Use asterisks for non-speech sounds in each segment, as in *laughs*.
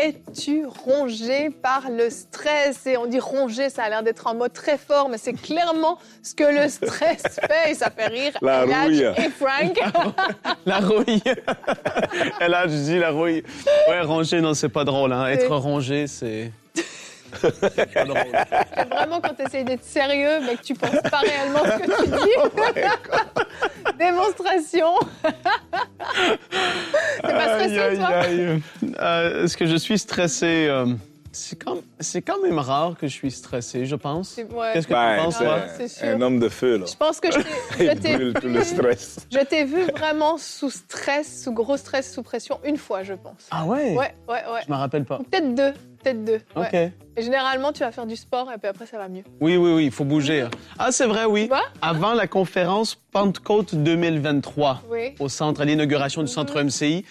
Es-tu rongé par le stress? Et on dit rongé, ça a l'air d'être un mot très fort, mais c'est clairement ce que le stress *laughs* fait. Et ça fait rire La rouille. et Frank. *laughs* La rouille. Et là, je dis la rouille. Ouais, rongé, non, c'est pas drôle. Hein. Être rongé, c'est. *laughs* c'est pas drôle. C'est vraiment quand tu essayes d'être sérieux, mais que tu penses pas réellement ce que tu *laughs* dis. Démonstration. T'es pas stressé, Aïe, toi aïe, aïe. Euh, Est-ce que je suis stressé? euh, c'est quand, c'est quand même rare que je suis stressé, je pense. C'est- ouais. Qu'est-ce que Ben, tu penses, c'est toi? c'est sûr. un homme de feu, là. Je pense que je t'ai- *laughs* tout le stress. Je t'ai vu vraiment sous stress, sous gros stress, sous pression, une fois, je pense. Ah ouais? Ouais, ouais, ouais. Je me rappelle pas. Ou Peut-être deux, peut-être deux. ouais. Et généralement, tu vas faire du sport et puis après, ça va mieux. Oui, oui, oui, il faut bouger. Ah, c'est vrai, oui. Tu vois? Avant la conférence Pentecôte 2023, Oui. au centre, à l'inauguration du centre MCI,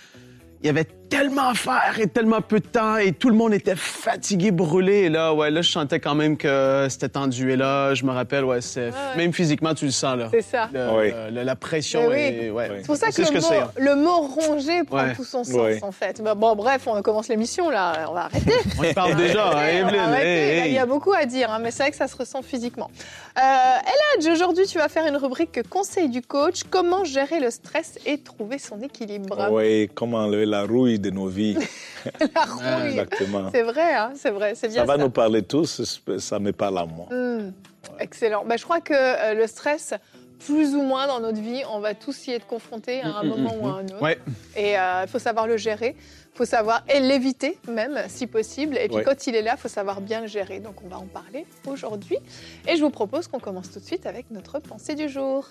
il y avait tellement à faire et tellement peu de temps et tout le monde était fatigué, brûlé. Et là, ouais, là, je sentais quand même que c'était tendu. Et là, je me rappelle, ouais, c'est ouais. même physiquement, tu le sens là. C'est ça. Le- Oui. le- la pression Mais oui. est, ouais. Oui. C'est pour ça que, C'est ce le, que mot, c'est. hein. le mot rongé prend Ouais. tout son sens, en fait. Bah, Bon, bref, on commence l'émission, là. On va arrêter. *laughs* On y parle déjà, hein, Evelyne. hey. Il y a beaucoup à dire, hein, mais c'est vrai que ça se ressent physiquement. Euh, Eladj, aujourd'hui, tu vas faire une rubrique Conseil du coach. Comment gérer le stress et trouver son équilibre? Oui, comment enlever la rouille de nos vies. *laughs* La rouille. Exactement. C'est vrai, hein, c'est vrai. C'est bien Ça ça. va nous parler tous, ça me parle à moi. Hmm, Excellent. Bah, je crois que euh, le stress, plus ou moins dans notre vie, on va tous y être confrontés à un Mm, mm, moment mm, ou à un autre. Ouais. Et euh, il faut savoir le gérer. Il faut savoir et l'éviter même, si possible. Et puis Ouais. quand il est là, il faut savoir bien le gérer. Donc on va en parler aujourd'hui. Et je vous propose qu'on commence tout de suite avec notre pensée du jour.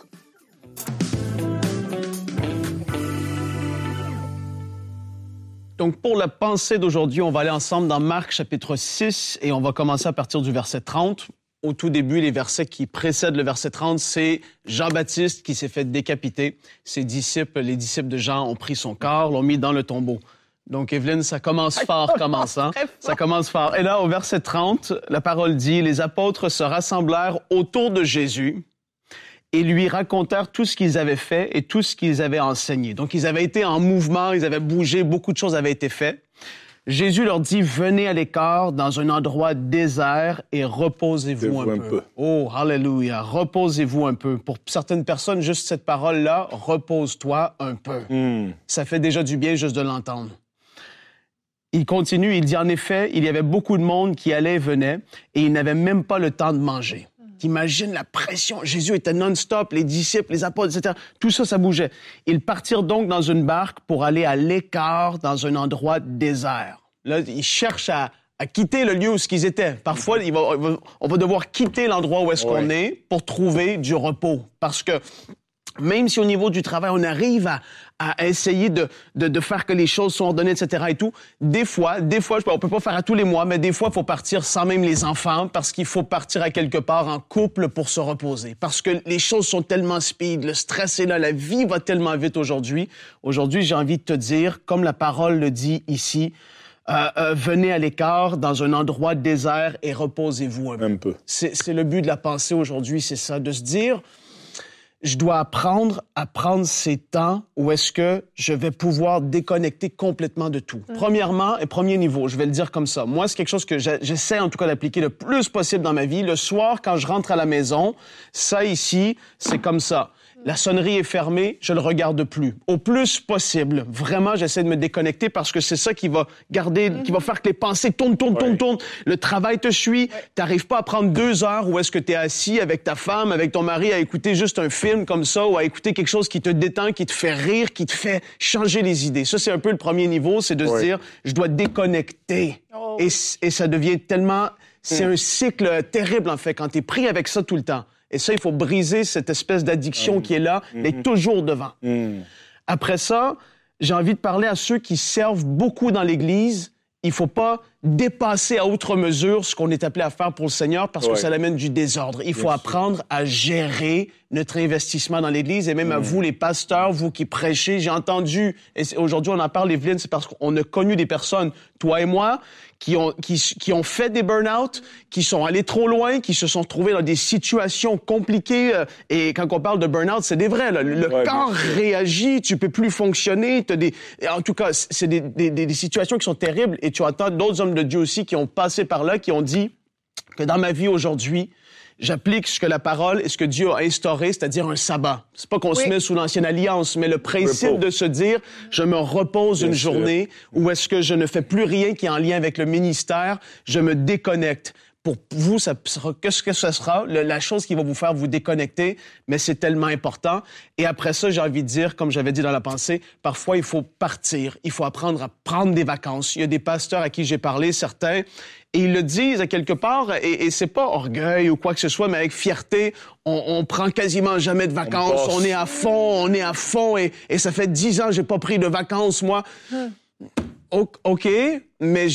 Donc, pour la pensée d'aujourd'hui, on va aller ensemble dans Marc chapitre 6 et on va commencer à partir du verset 30. Au tout début, les versets qui précèdent le verset 30, c'est Jean-Baptiste qui s'est fait décapiter. Ses disciples, les disciples de Jean, ont pris son corps, l'ont mis dans le tombeau. Donc, Evelyne, ça commence fort, commençant. très fort. Ça commence fort. Et là, au verset 30, la parole dit, les apôtres se rassemblèrent autour de Jésus et lui racontèrent tout ce qu'ils avaient fait et tout ce qu'ils avaient enseigné. Donc, ils avaient été en mouvement, ils avaient bougé, beaucoup de choses avaient été faites. Jésus leur dit, venez à l'écart dans un endroit désert et reposez-vous un, un peu. peu. Oh, hallelujah, reposez-vous un peu. Pour certaines personnes, juste cette parole-là, repose-toi un peu. Hmm. Ça fait déjà du bien juste de l'entendre. Il continue, il dit en effet, il y avait beaucoup de monde qui allait et venait et ils n'avaient même pas le temps de manger. T'imagines la pression. Jésus était non-stop, les disciples, les apôtres, etc. Tout ça, ça bougeait. Ils partirent donc dans une barque pour aller à l'écart dans un endroit désert. Là, ils cherchent à, à quitter le lieu où ils étaient. Parfois, il va- on va- devoir quitter l'endroit où est-ce qu'on est pour trouver du repos. Parce que même si au niveau du travail, on arrive à, à essayer de, de, de faire que les choses soient ordonnées, etc. et tout, des fois, des fois, on peut pas faire à tous les mois, mais des fois, il faut partir sans même les enfants parce qu'il faut partir à quelque part en couple pour se reposer. Parce que les choses sont tellement speed, le stress est là, la vie va tellement vite aujourd'hui. Aujourd'hui, j'ai envie de te dire, comme la parole le dit ici, euh, euh, venez à l'écart dans un endroit désert et reposez-vous un peu. Un peu. C'est c'est le but de la pensée aujourd'hui, c'est ça, de se dire, je dois apprendre à prendre ces temps où est-ce que je vais pouvoir déconnecter complètement de tout. Premièrement, et premier niveau, je vais le dire comme ça. Moi, c'est quelque chose que j'essaie en tout cas d'appliquer le plus possible dans ma vie. Le soir, quand je rentre à la maison, ça ici, c'est comme ça. La sonnerie est fermée, je le regarde plus. Au plus possible. Vraiment, j'essaie de me déconnecter parce que c'est ça qui va garder, qui va faire que les pensées tournent, tournent, tournent, tournent. Le travail te suit. T'arrives pas à prendre deux heures où est-ce que tu es assis avec ta femme, avec ton mari, à écouter juste un film comme ça ou à écouter quelque chose qui te détend, qui te fait rire, qui te fait changer les idées. Ça, c'est un peu le premier niveau, c'est de se dire, je dois déconnecter. Oh. Et, ça devient tellement... C'est un cycle terrible, en fait, quand tu es pris avec ça tout le temps. Et ça, il faut briser cette espèce d'addiction qui est là, d'être toujours devant. Hmm. Après ça, j'ai envie de parler à ceux qui servent beaucoup dans l'Église. Il faut pas dépasser à outre mesure ce qu'on est appelé à faire pour le Seigneur parce que ça amène du désordre. Il faut apprendre à gérer notre investissement dans l'Église et même à vous, les pasteurs, vous qui prêchez. J'ai entendu, et aujourd'hui on en parle, Evelyne, c'est parce qu'on a connu des personnes, toi et moi, qui ont, qui, qui ont fait des burn-out, qui sont allés trop loin, qui se sont trouvés dans des situations compliquées. euh, Et quand on parle de burn-out, c'est des vrais. Là. Le le Ouais, corps réagit, tu peux plus fonctionner. T'as des, en tout cas, c'est des, des, des, des situations qui sont terribles. Et tu entends d'autres hommes de Dieu aussi qui ont passé par là, qui ont dit que dans ma vie aujourd'hui, j'applique ce que la parole et ce que Dieu a instauré, c'est-à-dire un sabbat. C'est pas qu'on se met sous l'ancienne alliance, mais le principe Repos. de se dire, je me repose Bien une sûr. journée où est-ce que je ne fais plus rien qui est en lien avec le ministère, je me déconnecte. Pour vous, ça sera, qu'est-ce que ce sera? Le- la chose qui va vous faire vous déconnecter, mais c'est tellement important. Et après ça, j'ai envie de dire, comme j'avais dit dans la pensée, parfois il faut partir, il faut apprendre à prendre des vacances. Il y a des pasteurs à qui j'ai parlé, certains, et ils le disent à quelque part, et, et c'est pas orgueil ou quoi que ce soit, mais avec fierté, on, on prend quasiment jamais de vacances, on, est à fond, on est à fond, et, et ça fait dix ans que j'ai pas pris de vacances, moi. O- OK, mais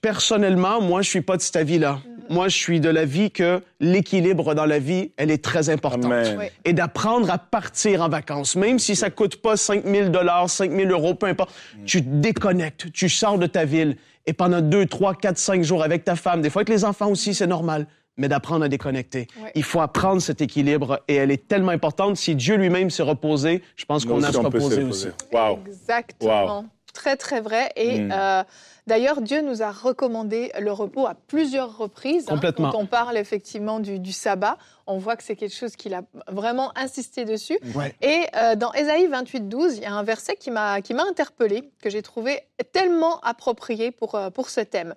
personnellement, moi, je suis pas de cet avis-là. Moi, je suis de l'avis que l'équilibre dans la vie, elle est très importante. Oui. Et d'apprendre à partir en vacances, même si ça coûte pas 5 000 dollars, 5 000 euros, peu importe, tu te déconnectes, tu sors de ta ville et pendant 2, 3, 4, 5 jours avec ta femme, des fois avec les enfants aussi, c'est normal, mais d'apprendre à déconnecter. Ouais. Il faut apprendre cet équilibre et elle est tellement importante. Si Dieu lui-même s'est reposé, je pense qu'on a se reposer aussi. Wow. Exactement. Très, très vrai. Et Mm. euh, d'ailleurs, Dieu nous a recommandé le repos à plusieurs reprises. hein. Complètement. Quand on parle effectivement du, du sabbat, on voit que c'est quelque chose qu'il a vraiment insisté dessus. Ouais. Et euh, dans Ésaïe 28, 12, il y a un verset qui m'a interpellé, que j'ai trouvé tellement approprié pour, euh, pour ce thème.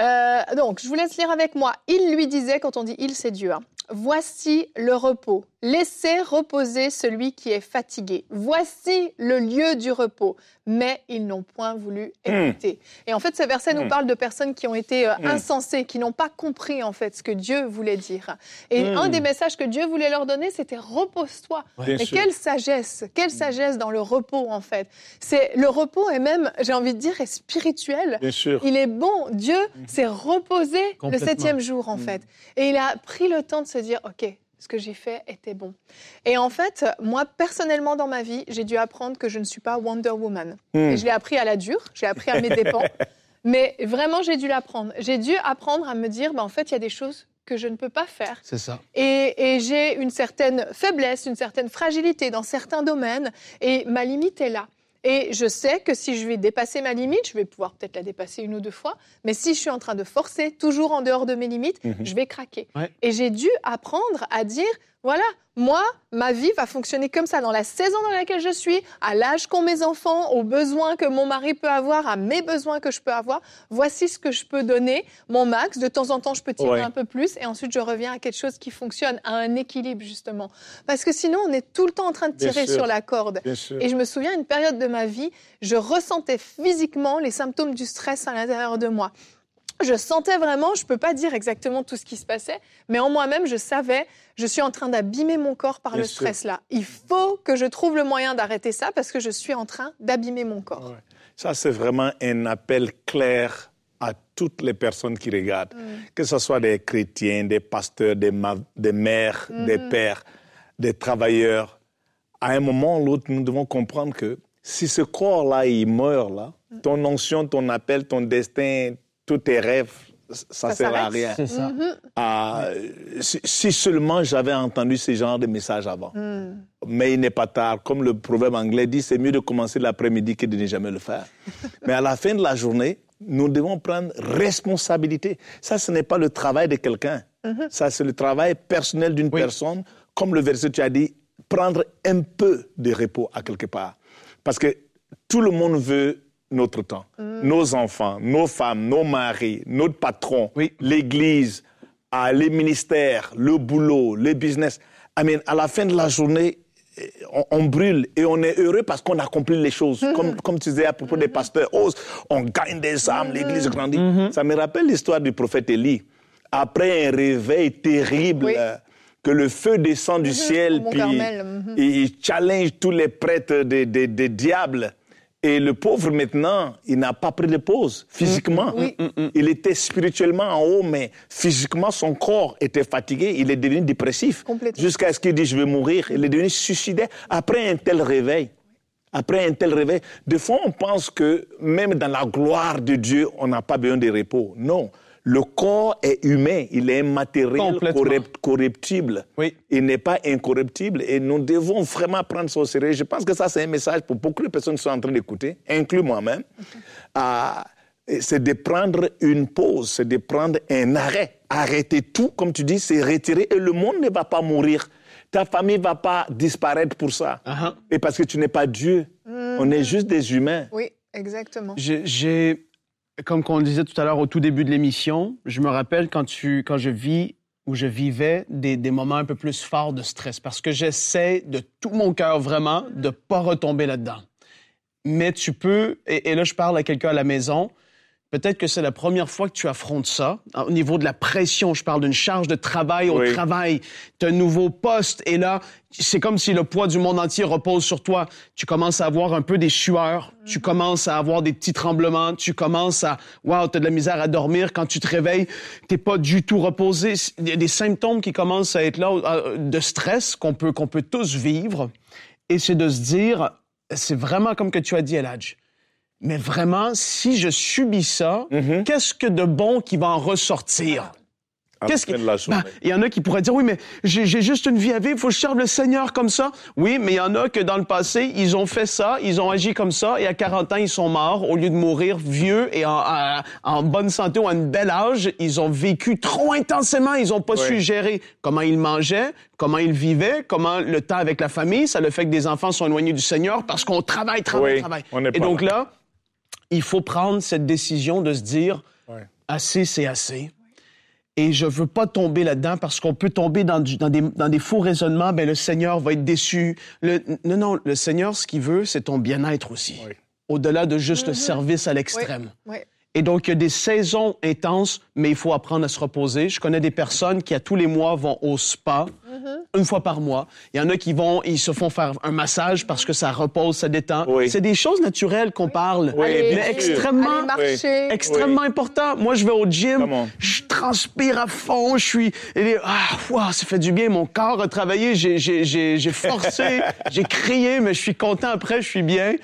Euh, donc, je vous laisse lire avec moi. Il lui disait, quand on dit il, c'est Dieu. hein. Voici le repos. Laissez reposer celui qui est fatigué. Voici le lieu du repos. Mais ils n'ont point voulu écouter. Et en fait, ce verset nous Mm. parle de personnes qui ont été euh, Mm. insensées, qui n'ont pas compris en fait ce que Dieu voulait dire. Et Mm. un des messages que Dieu voulait leur donner, c'était repose-toi. Bien Mais sûr. quelle sagesse, quelle sagesse dans le repos en fait. C'est le repos est même, j'ai envie de dire, est spirituel. Bien sûr. Il est bon. Dieu s'est reposé le septième jour, en fait. Et il a pris le temps de se dire, OK, ce que j'ai fait était bon. Et en fait, moi, personnellement, dans ma vie, j'ai dû apprendre que je ne suis pas Wonder Woman. Hmm. Et je l'ai appris à la dure, je l'ai appris à mes dépens. *laughs* Mais vraiment, j'ai dû l'apprendre. J'ai dû apprendre à me dire, bah, en fait, il y a des choses que je ne peux pas faire. C'est ça. Et, et j'ai une certaine faiblesse, une certaine fragilité dans certains domaines, et ma limite est là. Et je sais que si je vais dépasser ma limite, je vais pouvoir peut-être la dépasser une ou deux fois, mais si je suis en train de forcer toujours en dehors de mes limites, Mhm. je vais craquer. Ouais. Et j'ai dû apprendre à dire, voilà, moi, ma vie va fonctionner comme ça, dans la saison dans laquelle je suis, à l'âge qu'ont mes enfants, aux besoins que mon mari peut avoir, à mes besoins que je peux avoir. Voici ce que je peux donner, mon max. De temps en temps, je peux tirer Ouais. un peu plus, et ensuite, je reviens à quelque chose qui fonctionne, à un équilibre, justement. Parce que sinon, on est tout le temps en train de tirer sur la corde. Et je me souviens, une période de ma vie, je ressentais physiquement les symptômes du stress à l'intérieur de moi. Je sentais vraiment, je peux pas dire exactement tout ce qui se passait, mais en moi-même, je savais, je suis en train d'abîmer mon corps par Bien le sûr. stress là. Il faut que je trouve le moyen d'arrêter ça parce que je suis en train d'abîmer mon corps. Ouais. Ça, c'est vraiment un appel clair à toutes les personnes qui regardent, que ce soit des chrétiens, des pasteurs, des, mères, des pères, des travailleurs. À un moment ou l'autre, nous devons comprendre que si ce corps-là, il meurt, là, ton onction, ton appel, ton destin, tous tes rêves, ça Ça ne sert à rien. Ça. Ah, si, si seulement j'avais entendu ce genre de messages avant. Mais il n'est pas tard. Comme le proverbe anglais dit, c'est mieux de commencer l'après-midi que de ne jamais le faire. *laughs* Mais à la fin de la journée, nous devons prendre responsabilité. Ça, ce n'est pas le travail de quelqu'un. Ça, c'est le travail personnel d'une Oui. personne. Comme le verset, tu as dit, prendre un peu de repos à quelque part. Parce que tout le monde veut notre temps. Nos enfants, nos femmes, nos maris, notre patron, Oui. l'église, ah, les ministères, le boulot, le business. I mean, à la fin de la journée, eh, on, on brûle et on est heureux parce qu'on accomplit les choses. Comme, comme tu disais à propos des pasteurs, oh, on gagne des âmes, l'église grandit. Ça me rappelle l'histoire du prophète Élie. Après un réveil terrible, Oui. euh, que le feu descend du ciel, puis il challenge tous les prêtres des des- des diables. Et le pauvre maintenant, il n'a pas pris de pause physiquement. Oui. Il était spirituellement en haut, mais physiquement, son corps était fatigué. Il est devenu dépressif. Jusqu'à ce qu'il dise, je vais mourir. Il est devenu suicidaire après un tel réveil. Après un tel réveil, des fois, on pense que même dans la gloire de Dieu, on n'a pas besoin de repos. Non. Le corps est humain, il est un matériel Complètement. correct- corruptible. Oui. Il n'est pas incorruptible et nous devons vraiment prendre ça au sérieux. Je pense que ça, c'est un message pour beaucoup de personnes qui sont en train d'écouter, inclus moi-même. Ah, c'est de prendre une pause, c'est de prendre un arrêt. Arrêter tout, comme tu dis, c'est retirer et le monde ne va pas mourir. Ta famille ne va pas disparaître pour ça. Uh-huh. Et parce que tu n'es pas Dieu. On est juste des humains. Oui, exactement. J'ai, comme on le disait tout à l'heure au tout début de l'émission, je me rappelle quand, tu, quand je vis ou je vivais des, des moments un peu plus forts de stress parce que j'essaie de tout mon cœur vraiment de pas retomber là-dedans. Mais tu peux, et là je parle à quelqu'un à la maison, peut-être que c'est la première fois que tu affrontes ça. Au niveau de la pression, je parle d'une charge de travail au Oui. travail, tu as un nouveau poste et là, c'est comme si le poids du monde entier repose sur toi. Tu commences à avoir un peu des sueurs, tu commences à avoir des petits tremblements, tu commences à, wow, tu as de la misère à dormir. Quand tu te réveilles, t'es pas du tout reposé. Il y a des symptômes qui commencent à être là euh, de stress qu'on peut, qu'on peut tous vivre. Et c'est de se dire, c'est vraiment comme que tu as dit, Eladj. Mais vraiment, si je subis ça, qu'est-ce que de bon qui va en ressortir? À Qu'est-ce qui... Ben, il y en a qui pourraient dire, oui, mais j'ai juste une vie à vivre, il faut que je serve le Seigneur comme ça. Oui, mais il y en a que dans le passé, ils ont fait ça, ils ont agi comme ça, et à 40 ans, ils sont morts. Au lieu de mourir vieux et en, en- en bonne santé ou à un bel âge, ils ont vécu trop intensément, ils ont pas Oui. su gérer comment ils mangeaient, comment ils vivaient, comment le temps avec la famille, ça le fait que des enfants sont éloignés du Seigneur parce qu'on travaille, travaille, Oui, travaille. on Et pas donc là. Il faut prendre cette décision de se dire, Ouais. assez, c'est assez. Et je veux pas tomber là-dedans parce qu'on peut tomber dans, du- dans des, dans des faux raisonnements. Ben, le Seigneur va être déçu. Le- non, non, le Seigneur, ce qu'il veut, c'est ton bien-être aussi. Oui. Au-delà de juste le service à l'extrême. Oui. Et donc, il y a des saisons intenses, mais il faut apprendre à se reposer. Je connais des personnes qui, à tous les mois, vont au spa, une fois par mois. Il y en a qui vont, ils se font faire un massage parce que ça repose, ça détend. Oui. C'est des choses naturelles qu'on parle, Oui, mais extrêmement marcher. extrêmement important. Moi, je vais au gym, Comment? je transpire à fond, je suis... et- ah, wow, ça fait du bien, mon corps a travaillé, j'ai- j'ai j'ai- j'ai forcé, *laughs* j'ai crié, mais je suis content après, je suis bien.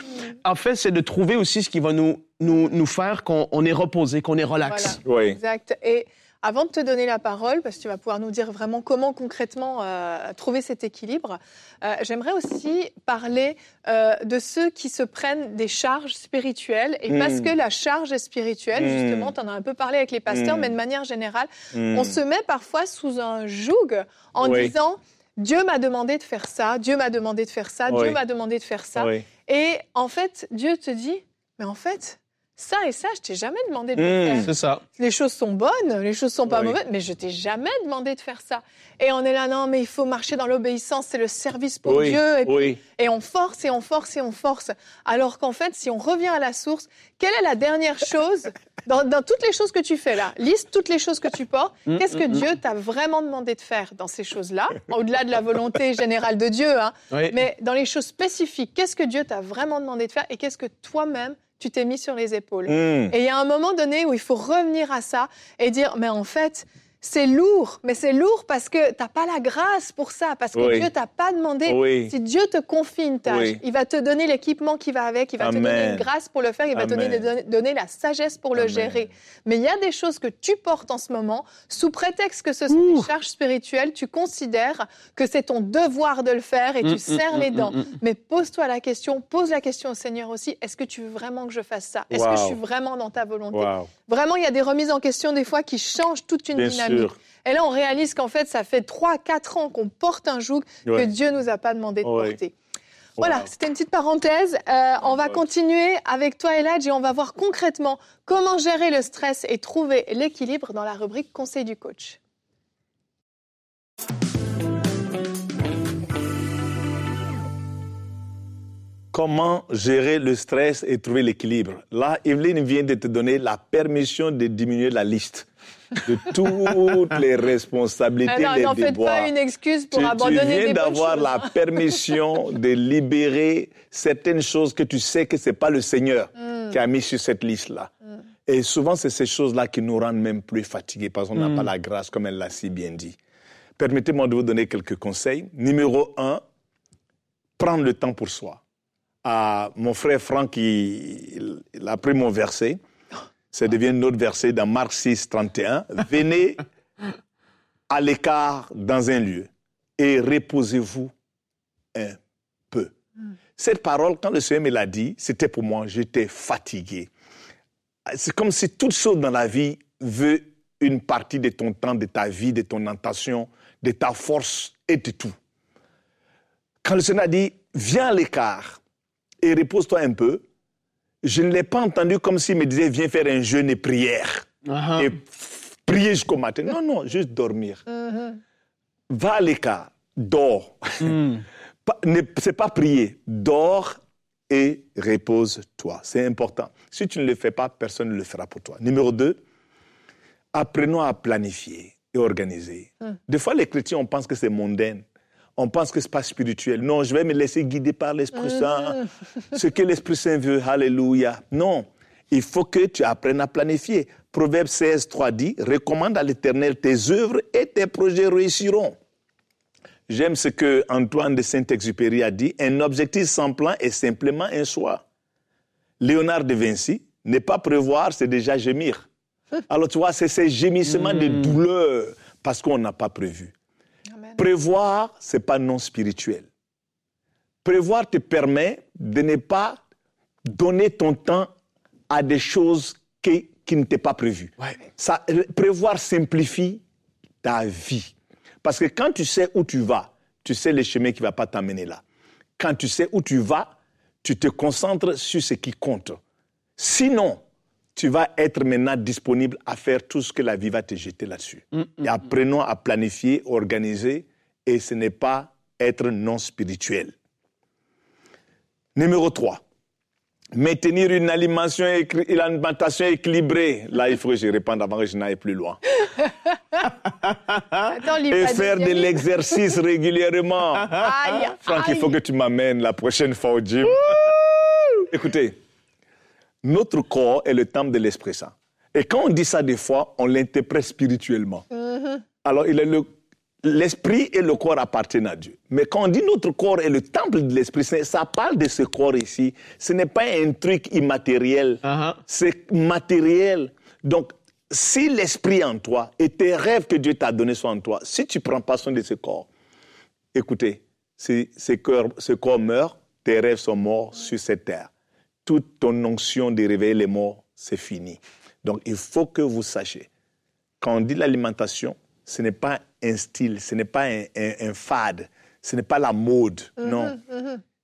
En fait, c'est de trouver aussi ce qui va nous, nous, nous faire qu'on on est reposé, qu'on est relax. Voilà. Oui. Exact. Et avant de te donner la parole, parce que tu vas pouvoir nous dire vraiment comment concrètement euh, trouver cet équilibre, euh, j'aimerais aussi parler euh, de ceux qui se prennent des charges spirituelles. Et Mm. parce que la charge spirituelle, Mm. justement, tu en as un peu parlé avec les pasteurs, Mm. mais de manière générale, on se met parfois sous un joug en Oui. disant Dieu m'a demandé de faire ça, Dieu m'a demandé de faire ça, Oui. Dieu m'a demandé de faire ça. Oui. Et en fait, Dieu te dit Mais en fait, ça et ça, je t'ai jamais demandé de le Mm. faire C'est ça. les choses sont bonnes, les choses sont pas Oui. mauvaises, mais je t'ai jamais demandé de faire ça. Et on est là, non, mais il faut marcher dans l'obéissance, c'est le service pour Oui. Dieu. Et, puis- Oui. et on force et on force et on force. Alors qu'en fait, si on revient à la source, quelle est la dernière chose dans, dans toutes les choses que tu fais là? Liste toutes les choses que tu portes. Mm, Qu'est-ce que Dieu t'a vraiment demandé de faire dans ces choses-là? Au-delà de la volonté générale de Dieu, hein, Oui. mais dans les choses spécifiques, qu'est-ce que Dieu t'a vraiment demandé de faire et qu'est-ce que toi-même tu t'es mis sur les épaules Mm. et il y a un moment donné où il faut revenir à ça et dire, mais en fait, c'est lourd, mais c'est lourd parce que t'as pas la grâce pour ça, parce que Oui. Dieu t'a pas demandé. Oui. Si Dieu te confie une tâche, Oui. il va te donner l'équipement qui va avec, il va te donner une grâce pour le faire, il va te Amen. donner, donner- donner la sagesse pour le Amen. gérer. Mais il y a des choses que tu portes en ce moment, sous prétexte que ce sont des charges spirituelles, tu considères que c'est ton devoir de le faire et tu Mm, serres mm, les mm, dents. mm, mm. Mais pose-toi la question, pose la question au Seigneur aussi, est-ce que tu veux vraiment que je fasse ça? Est-ce que je suis vraiment dans ta volonté? Wow. Vraiment, il y a des remises en question des fois qui changent toute une Bien dynamique. sûr. Et là, on réalise qu'en fait, ça fait 3-4 ans qu'on porte un joug que. Dieu nous a pas demandé de Ouais. porter. Voilà, Wow. c'était une petite parenthèse. Euh, on va continuer avec toi, Eladj, et on va voir concrètement comment gérer le stress et trouver l'équilibre dans la rubrique Conseil du coach. Comment gérer le stress et trouver l'équilibre? Là, Evelyne vient de te donner la permission de diminuer la liste. De toutes les responsabilités, Alors, les n'en faites déboires. pas une excuse pour tu, abandonner tu viens d'avoir la permission de libérer certaines choses que tu sais que c'est pas le Seigneur Mm. qui a mis sur cette liste-là. Et souvent, c'est ces choses-là qui nous rendent même plus fatigués parce qu'on n'a Mm. pas la grâce, comme elle l'a si bien dit. Permettez-moi de vous donner quelques conseils. Numéro un, prendre le temps pour soi. Ah, mon frère Franck, il, il a pris mon verset. Ça devient notre verset dans Marc 6, 31. *laughs* Venez à l'écart dans un lieu et reposez-vous un peu. Cette parole, quand le Seigneur me l'a dit, c'était pour moi, j'étais fatigué. C'est comme si toute chose dans la vie veut une partie de ton temps, de ta vie, de ton intention, de ta force et de tout. Quand le Seigneur a dit, viens à l'écart et repose-toi un peu, je ne l'ai pas entendu comme s'il me disait, viens faire un jeûne et prière Uh-huh. et prier jusqu'au matin. Non, non, juste dormir. Va à l'écart, dors. *laughs* Ne- C'est pas prier, dors et repose-toi. C'est important. Si tu ne le fais pas, personne ne le fera pour toi. Numéro deux, apprenons à planifier et organiser. Des fois, les chrétiens, on pense que c'est mondain. On pense que ce n'est pas spirituel. Non, je vais me laisser guider par l'Esprit Saint. Ce que l'Esprit Saint veut, Alléluia. Non, il faut que tu apprennes à planifier. Proverbe 16, 3 dit, recommande à l'Éternel tes œuvres et tes projets réussiront. J'aime ce que Antoine de Saint-Exupéry a dit, un objectif sans plan est simplement un choix. Léonard de Vinci, ne pas prévoir, c'est déjà gémir. *laughs* Alors tu vois, c'est ces gémissements de douleur parce qu'on n'a pas prévu. Prévoir, c'est pas non spirituel. Prévoir te permet de ne pas donner ton temps à des choses qui, qui ne t'étaient pas prévues. Ouais. Ça, prévoir simplifie ta vie. Parce que quand tu sais où tu vas, tu sais le chemin qui ne va pas t'amener là. Quand tu sais où tu vas, tu te concentres sur ce qui compte. Sinon, tu vas être maintenant disponible à faire tout ce que la vie va te jeter là-dessus. Et apprenons à planifier, organiser, et ce n'est pas être non spirituel. Numéro 3. Maintenir une alimentation, écri- une alimentation équilibrée. Là, il faut que je réponde avant que je n'aille plus loin. *laughs* Attends, Et faire de l'exercice régulièrement. Aïe, Franck, il faut que tu m'amènes la prochaine fois au gym. Écoutez, notre corps est le temple de l'Esprit Saint. Et quand on dit ça des fois, on l'interprète spirituellement. Alors, il est le- l'esprit et le corps appartiennent à Dieu. Mais quand on dit notre corps est le temple de l'Esprit Saint, ça parle de ce corps ici. Ce n'est pas un truc immatériel. Uh-huh. C'est matériel. Donc, si l'esprit est en toi et tes rêves que Dieu t'a donnés sont en toi, si tu prends pas soin de ce corps, écoutez, si ce corps, ce corps meurt, tes rêves sont morts sur cette terre. Toute ton onction de réveiller les morts, c'est fini. Donc, il faut que vous sachiez, quand on dit l'alimentation, ce n'est pas un style, ce n'est pas un, un- un fade, ce n'est pas la mode, non.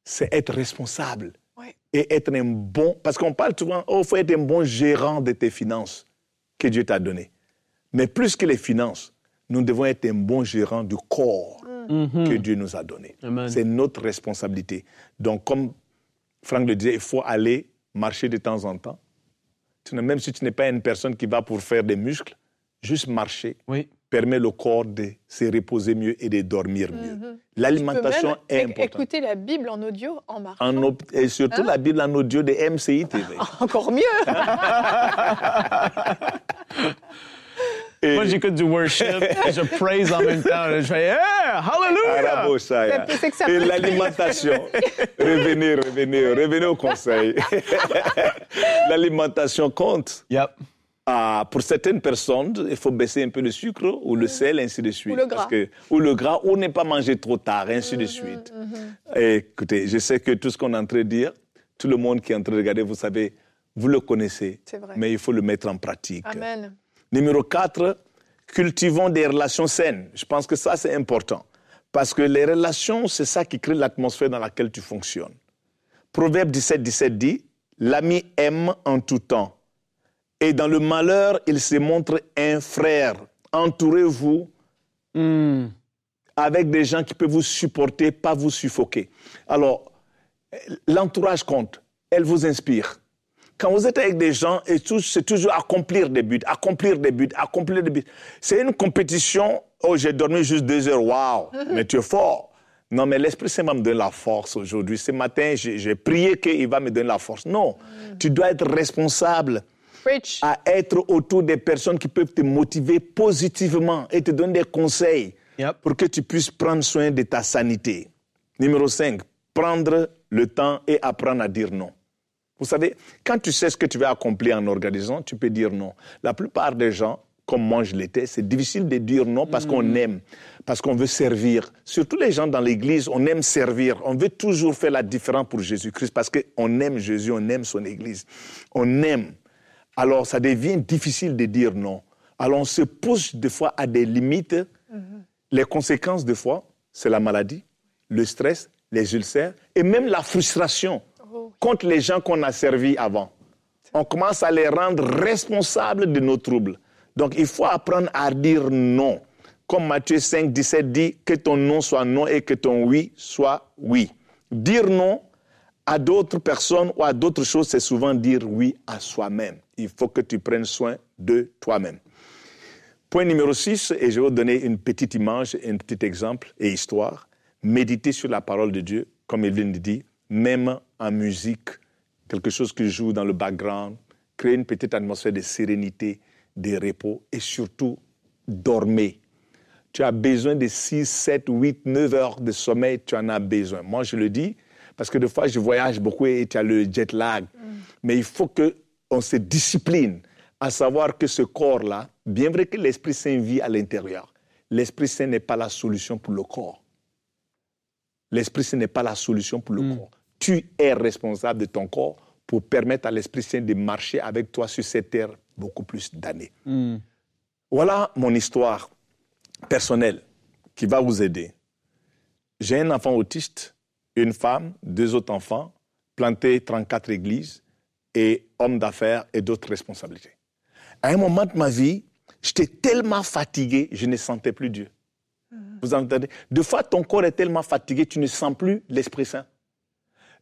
C'est être responsable Ouais. et être un bon. Parce qu'on parle souvent, oh, il faut être un bon gérant de tes finances que Dieu t'a donné. Mais plus que les finances, nous devons être un bon gérant du corps que Dieu nous a donné. C'est notre responsabilité. Donc, comme Franck le disait, il faut aller marcher de temps en temps. Même si tu n'es pas une personne qui va pour faire des muscles, juste marcher Oui. permet le corps de se reposer mieux et de dormir mieux. Peux L'alimentation est éc- importante. écouter la Bible en audio en marchant. En op- et surtout la Bible en audio de MCI TV. *laughs* Encore mieux. *laughs* Et- Moi, j'écoute du worship, et *laughs* je praise en même temps. Je fais, yeah, hallelujah! Ça Et l'alimentation. revenez, revenez, revenez au conseil. *laughs* l'alimentation compte. Yep. Ah, pour certaines personnes, il faut baisser un peu le sucre ou le sel, ainsi de suite. Ou le gras. Parce que, ou le gras, ou ne pas manger trop tard, ainsi de suite. Et écoutez, je sais que tout ce qu'on est en train de dire, tout le monde qui est en train de regarder, vous savez, vous le connaissez. C'est vrai. Mais il faut le mettre en pratique. Amen. Numéro 4, cultivons des relations saines. Je pense que ça, c'est important. Parce que les relations, c'est ça qui crée l'atmosphère dans laquelle tu fonctionnes. Proverbe 17, 17 dit, L'ami aime en tout temps. Et dans le malheur, il se montre un frère. Entourez-vous avec des gens qui peuvent vous supporter, pas vous suffoquer. Alors, l'entourage compte. Elle vous inspire. Quand vous êtes avec des gens, et tout, c'est toujours accomplir des buts, accomplir des buts, accomplir des buts. C'est une compétition. Oh, j'ai dormi juste deux heures, waouh, *laughs* mais tu es fort. Non, mais l'Esprit Saint va me donner la force aujourd'hui. Ce matin, j'ai prié qu'il va me donner la force. Non, tu dois être responsable Preach. à être autour des personnes qui peuvent te motiver positivement et te donner des conseils Yep. pour que tu puisses prendre soin de ta sanité. Numéro 5, prendre le temps et apprendre à dire non. Vous savez, quand tu sais ce que tu veux accomplir en organisant, tu peux dire non. La plupart des gens, comme moi je l'étais, c'est difficile de dire non parce qu'on aime, parce qu'on veut servir. Surtout les gens dans l'église, on aime servir. On veut toujours faire la différence pour Jésus-Christ parce qu'on aime Jésus, on aime son église. On aime. Alors ça devient difficile de dire non. Alors on se pousse des fois à des limites. Les conséquences, des fois, c'est la maladie, le stress, les ulcères et même la frustration contre les gens qu'on a servis avant. On commence à les rendre responsables de nos troubles. Donc il faut apprendre à dire non. Comme Matthieu 5, 17 dit, que ton non soit non et que ton oui soit oui. Dire non à d'autres personnes ou à d'autres choses, c'est souvent dire oui à soi-même. Il faut que tu prennes soin de toi-même. Point numéro 6, et je vais vous donner une petite image, un petit exemple et histoire. Méditer sur la parole de Dieu, comme Evelyne dit, même en musique, quelque chose qui joue dans le background, créer une petite atmosphère de sérénité, de repos et surtout dormir. Tu as besoin de 6, 7, 8, 9 heures de sommeil, tu en as besoin. Moi, je le dis parce que des fois, je voyage beaucoup et tu as le jet lag. Mais il faut qu'on se discipline à savoir que ce corps-là, bien vrai que l'Esprit Saint vit à l'intérieur, l'Esprit Saint n'est pas la solution pour le corps. L'Esprit Saint n'est pas la solution pour le corps. Tu es responsable de ton corps pour permettre à l'Esprit Saint de marcher avec toi sur cette terre beaucoup plus d'années. Voilà mon histoire personnelle qui va vous aider. J'ai un enfant autiste, une femme, deux autres enfants, planté 34 églises et homme d'affaires et d'autres responsabilités. À un moment de ma vie, j'étais tellement fatigué, je ne sentais plus Dieu. Vous entendez? Des fois, ton corps est tellement fatigué, tu ne sens plus l'Esprit Saint.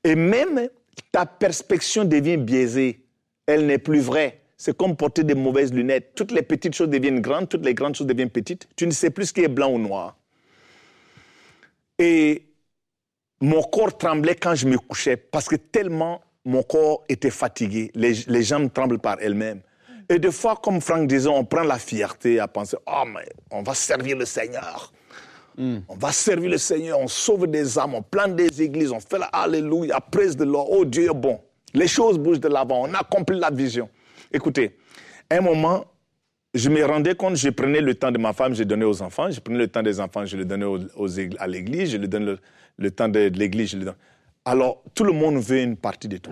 Et même ta perspective devient biaisée. Elle n'est plus vraie. C'est comme porter des mauvaises lunettes. Toutes les petites choses deviennent grandes, toutes les grandes choses deviennent petites. Tu ne sais plus ce qui est blanc ou noir. Et mon corps tremblait quand je me couchais parce que tellement mon corps était fatigué. Les, les jambes tremblent par elles-mêmes. Et des fois, comme Franck disait, on prend la fierté à penser, oh, mais on va servir le Seigneur. On va servir le Seigneur, on sauve des âmes, on plante des églises, on fait la Alléluia, praise de Lord, oh Dieu est bon. Les choses bougent de l'avant, on accomplit la vision. Écoutez, à un moment, je me rendais compte, je prenais le temps de ma femme, je donnais aux enfants, je prenais le temps des enfants, je le donnais aux, aux à l'église, je le donne le, le temps de, de l'église, je le donne. Alors, tout le monde veut une partie de tout.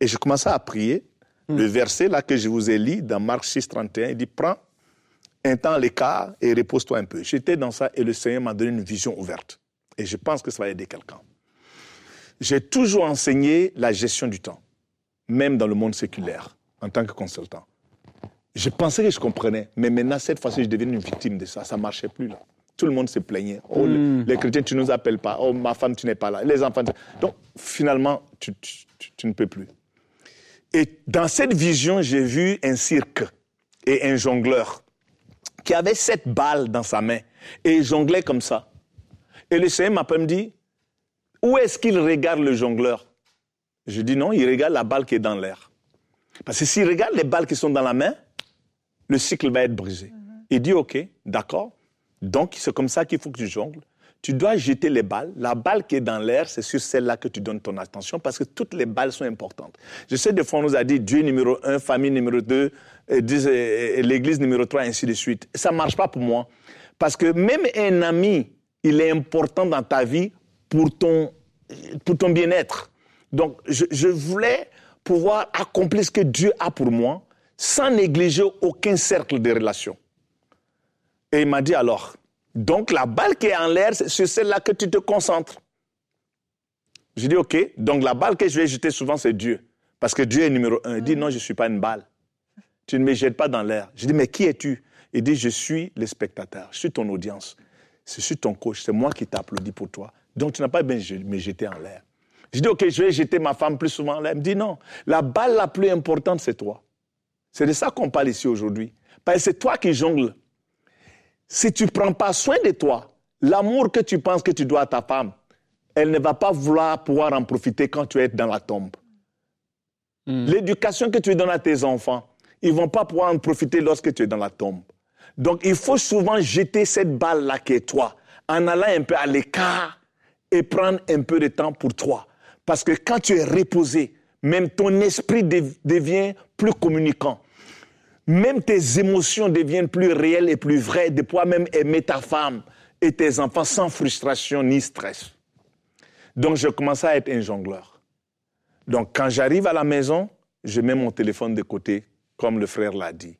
Et je commençais à prier. Le verset là que je vous ai lu dans Marc 6, 31, il dit Prends un temps l'écart et repose-toi un peu. J'étais dans ça et le Seigneur m'a donné une vision ouverte. Et je pense que ça va aider quelqu'un. J'ai toujours enseigné la gestion du temps, même dans le monde séculaire, en tant que consultant. Je pensais que je comprenais, mais maintenant, cette fois-ci, je deviens une victime de ça. Ça ne marchait plus là. Tout le monde se plaignait. Oh, le- les chrétiens, tu ne nous appelles pas. Oh, ma femme, tu n'es pas là. Les enfants. tu- Donc, finalement, tu- tu- tu- tu ne peux plus. Et dans cette vision, j'ai vu un cirque et un jongleur qui avait sept balles dans sa main et il jonglait comme ça. Et le Seigneur m'a me dit, où est-ce qu'il regarde le jongleur? Je dis non, il regarde la balle qui est dans l'air. Parce que s'il regarde les balles qui sont dans la main, le cycle va être brisé. Il dit, OK, d'accord. Donc, c'est comme ça qu'il faut que tu jongles. Tu dois jeter les balles. La balle qui est dans l'air, c'est sur celle-là que tu donnes ton attention parce que toutes les balles sont importantes. Je sais, des fois, on nous a dit Dieu numéro un, famille numéro deux, l'église numéro trois, ainsi de suite. Ça ne marche pas pour moi. Parce que même un ami, il est important dans ta vie pour ton, pour ton bien-être. Donc, je, voulais pouvoir accomplir ce que Dieu a pour moi sans négliger aucun cercle de relations. Et il m'a dit alors, donc la balle qui est en l'air, c'est celle-là que tu te concentres. J'ai dit, OK, donc la balle que je vais jeter souvent, c'est Dieu. Parce que Dieu est numéro un. Il dit, non, je ne suis pas une balle. Tu ne me jettes pas dans l'air. Je dis, mais qui es-tu? Il dit, je suis le spectateur, je suis ton audience, je suis ton coach, c'est moi qui t'applaudis pour toi. Donc tu n'as pas besoin de me jeter en l'air. Je dis, OK, je vais jeter ma femme plus souvent. Elle me dit, non, la balle la plus importante, c'est toi. C'est de ça qu'on parle ici aujourd'hui. Parce que c'est toi qui jongles. Si tu ne prends pas soin de toi, l'amour que tu penses que tu dois à ta femme, elle ne va pas vouloir pouvoir en profiter quand tu es dans la tombe. Hmm. L'éducation que tu donnes à tes enfants, ils vont pas pouvoir en profiter lorsque tu es dans la tombe. Donc il faut souvent jeter cette balle-là qui est toi, en allant un peu à l'écart et prendre un peu de temps pour toi. Parce que quand tu es reposé, même ton esprit devient plus communicant. Même tes émotions deviennent plus réelles et plus vraies de pouvoir même aimer ta femme et tes enfants sans frustration ni stress. Donc je commençais à être un jongleur. Donc quand j'arrive à la maison, je mets mon téléphone de côté, comme le frère l'a dit.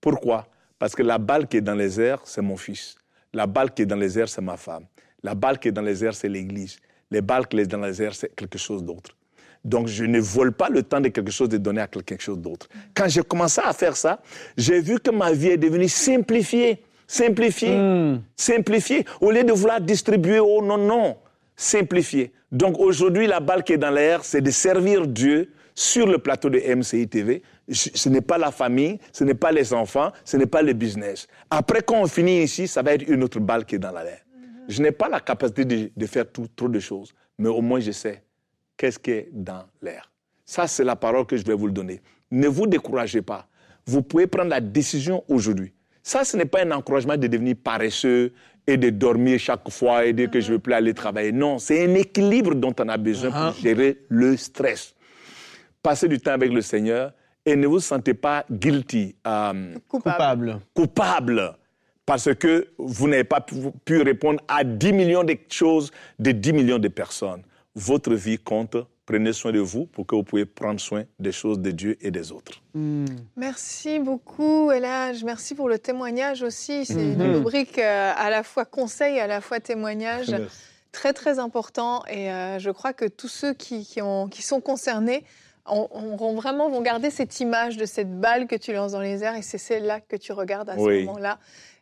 Pourquoi? Parce que la balle qui est dans les airs, c'est mon fils. La balle qui est dans les airs, c'est ma femme. La balle qui est dans les airs, c'est l'Église. Les balles qui sont dans les airs, c'est quelque chose d'autre. Donc, je ne vole pas le temps de quelque chose de donner à quelque chose d'autre. Quand j'ai commencé à faire ça, j'ai vu que ma vie est devenue simplifiée. Simplifiée. Hmm. Simplifiée. Au lieu de vouloir distribuer, oh non, non. Simplifiée. Donc, aujourd'hui, la balle qui est dans l'air, c'est de servir Dieu sur le plateau de MCI TV. Ce n'est pas la famille, ce n'est pas les enfants, ce n'est pas le business. Après, quand on finit ici, ça va être une autre balle qui est dans l'air. Je n'ai pas la capacité de, faire trop de choses, mais au moins je sais qu'est-ce qui est dans l'air. Ça, c'est la parole que je vais vous le donner. Ne vous découragez pas. Vous pouvez prendre la décision aujourd'hui. Ça, ce n'est pas un encouragement de devenir paresseux et de dormir chaque fois et dire que je ne veux plus aller travailler. Non, c'est un équilibre dont on a besoin pour uh-huh. gérer le stress. Passez du temps avec le Seigneur et ne vous sentez pas guilty. Euh, coupable. Coupable parce que vous n'avez pas pu répondre à 10 millions de choses de 10 millions de personnes. Votre vie compte. Prenez soin de vous pour que vous puissiez prendre soin des choses de Dieu et des autres. Hmm. Merci beaucoup, Elage. Merci pour le témoignage aussi. C'est une mhm. rubrique euh, à la fois conseil, à la fois témoignage. Très, très important. Et euh, je crois que tous ceux qui, ont, qui sont concernés on, vraiment vont garder cette image de cette balle que tu lances dans les airs et c'est celle-là que tu regardes à ce moment-là.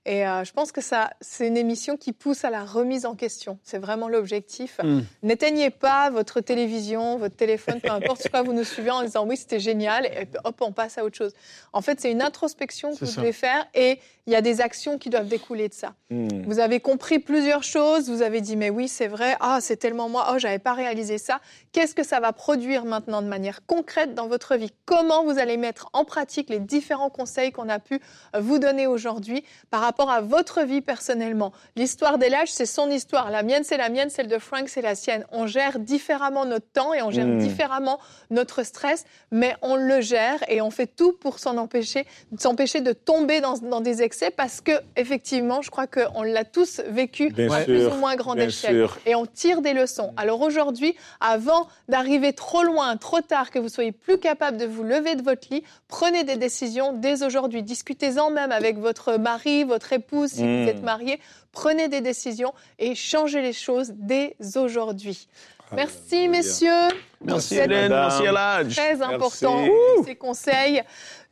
Et euh, je pense que ça, c'est une émission qui pousse à la remise en question. C'est vraiment l'objectif. Hmm. N'éteignez pas votre télévision, votre téléphone, peu importe quoi vous nous suivez en disant oui, c'était génial, et hop, on passe à autre chose. En fait, c'est une introspection que vous devez faire et il y a des actions qui doivent découler de ça. Hmm. Vous avez compris plusieurs choses, vous avez dit mais oui, c'est vrai, ah, c'est tellement moi, oh, j'avais pas réalisé ça. Qu'est-ce que ça va produire maintenant de manière concrète dans votre vie? Comment vous allez mettre en pratique les différents conseils qu'on a pu vous donner aujourd'hui par rapport à votre vie personnellement. L'histoire des lâches, c'est son histoire. La mienne, c'est la mienne, celle de Frank, c'est la sienne. On gère différemment notre temps et on gère hmm. différemment notre stress, mais on le gère et on fait tout pour s'en empêcher, s'empêcher de tomber dans, des excès parce que, effectivement, je crois qu'on l'a tous vécu à plus ou moins grande échelle. Et on tire des leçons. Alors aujourd'hui, avant d'arriver trop loin, trop tard, que vous soyez plus capable de vous lever de votre lit, prenez des décisions dès aujourd'hui. Discutez-en même avec votre mari, votre votre épouse, si vous hmm. êtes marié, prenez des décisions et changez les choses dès aujourd'hui. Merci, messieurs. Merci, Hélène. Merci, Eladj. Très important, ces conseils.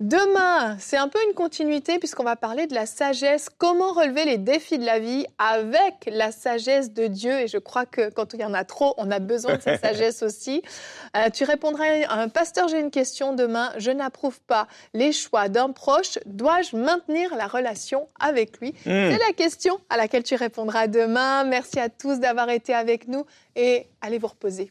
Demain, c'est un peu une continuité puisqu'on va parler de la sagesse. Comment relever les défis de la vie avec la sagesse de Dieu? Et je crois que quand il y en a trop, on a besoin de sa *laughs* sagesse aussi. Euh, tu répondras à un pasteur, j'ai une question demain. Je n'approuve pas les choix d'un proche. Dois-je maintenir la relation avec lui? Hmm. C'est la question à laquelle tu répondras demain. Merci à tous d'avoir été avec nous et allez vous reposer.